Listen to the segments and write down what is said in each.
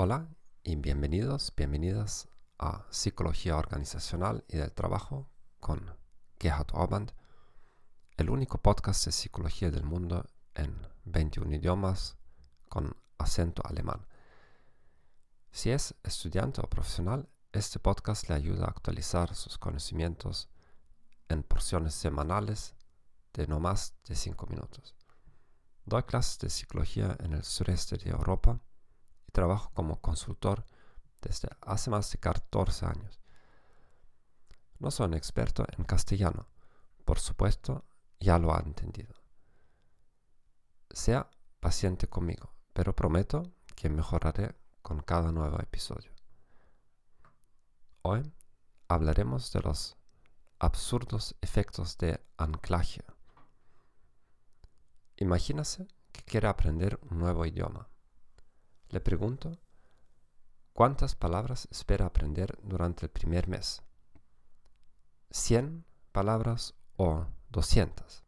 Hola y bienvenidos, bienvenidas a Psicología Organizacional y del Trabajo con Gerhard Orband, el único podcast de psicología del mundo en 21 idiomas con acento alemán. Si es estudiante o profesional, este podcast le ayuda a actualizar sus conocimientos en porciones semanales de no más de 5 minutos. Doy clases de psicología en el sureste de Europa y trabajo como consultor desde hace más de 14 años. No soy un experto en castellano, por supuesto, ya lo ha entendido. Sea paciente conmigo, pero prometo que mejoraré con cada nuevo episodio. Hoy hablaremos de los absurdos efectos de anclaje. Imagínese que quiere aprender un nuevo idioma. Le pregunto, ¿cuántas palabras espera aprender durante el primer mes? ¿100 palabras o 200?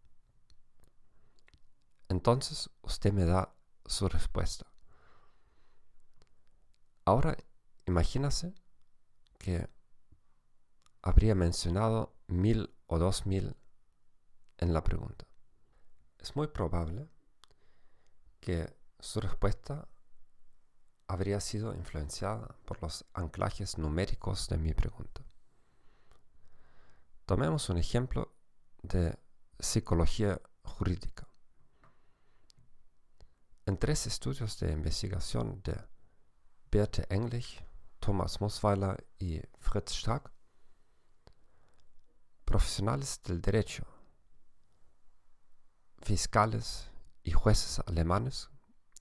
Entonces usted me da su respuesta. Ahora imagínese que habría mencionado mil o dos mil en la pregunta. Es muy probable que su respuesta habría sido influenciada por los anclajes numéricos de mi pregunta. Tomemos un ejemplo de psicología jurídica. En tres estudios de investigación de Berthe Englich, Thomas Mosweiler y Fritz Strack, profesionales del derecho, fiscales y jueces alemanes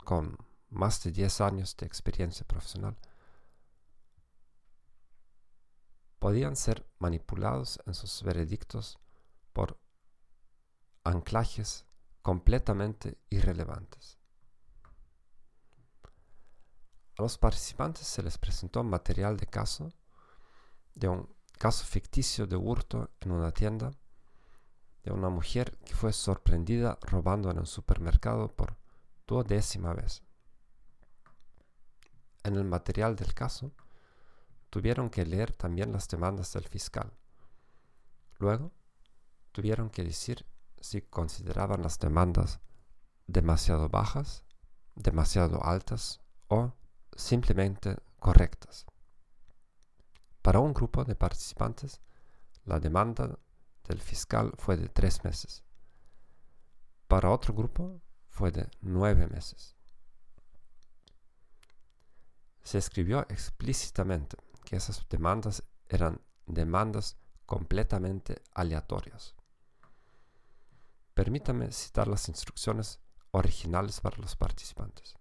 con más de 10 años de experiencia profesional, podían ser manipulados en sus veredictos por anclajes completamente irrelevantes. A los participantes se les presentó material de caso, de un caso ficticio de hurto en una tienda, de una mujer que fue sorprendida robando en un supermercado por duodécima vez en el material del caso, tuvieron que leer también las demandas del fiscal. Luego, tuvieron que decir si consideraban las demandas demasiado bajas, demasiado altas o simplemente correctas. Para un grupo de participantes, la demanda del fiscal fue de tres meses. Para otro grupo fue de nueve meses se escribió explícitamente que esas demandas eran demandas completamente aleatorias. Permítame citar las instrucciones originales para los participantes.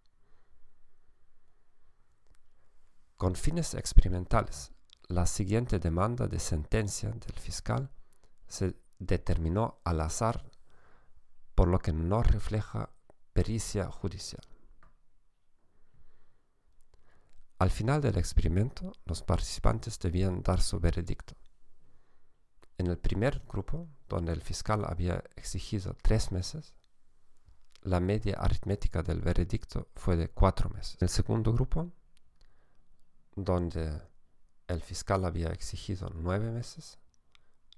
Con fines experimentales, la siguiente demanda de sentencia del fiscal se determinó al azar, por lo que no refleja pericia judicial. Al final del experimento, los participantes debían dar su veredicto. En el primer grupo, donde el fiscal había exigido tres meses, la media aritmética del veredicto fue de cuatro meses. En el segundo grupo, donde el fiscal había exigido nueve meses,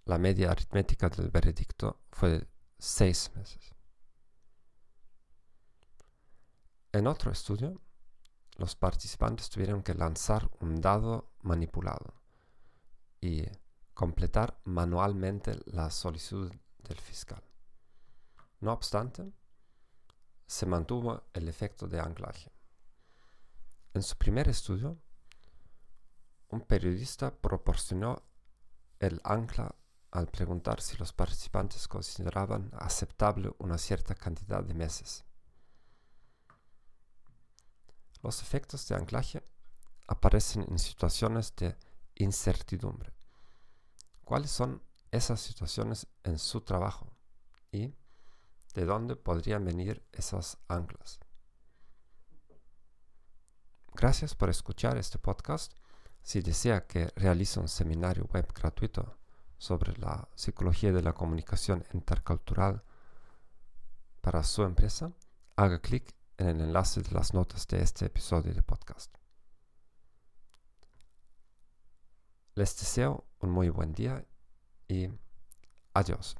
la media aritmética del veredicto fue de seis meses. En otro estudio, los participantes tuvieron que lanzar un dado manipulado y completar manualmente la solicitud del fiscal. No obstante, se mantuvo el efecto de anclaje. En su primer estudio, un periodista proporcionó el ancla al preguntar si los participantes consideraban aceptable una cierta cantidad de meses. Los efectos de anclaje aparecen en situaciones de incertidumbre. ¿Cuáles son esas situaciones en su trabajo? ¿Y de dónde podrían venir esas anclas? Gracias por escuchar este podcast. Si desea que realice un seminario web gratuito sobre la psicología de la comunicación intercultural para su empresa, haga clic en el enlace de las notas de este episodio de podcast. Les deseo un muy buen día y adiós.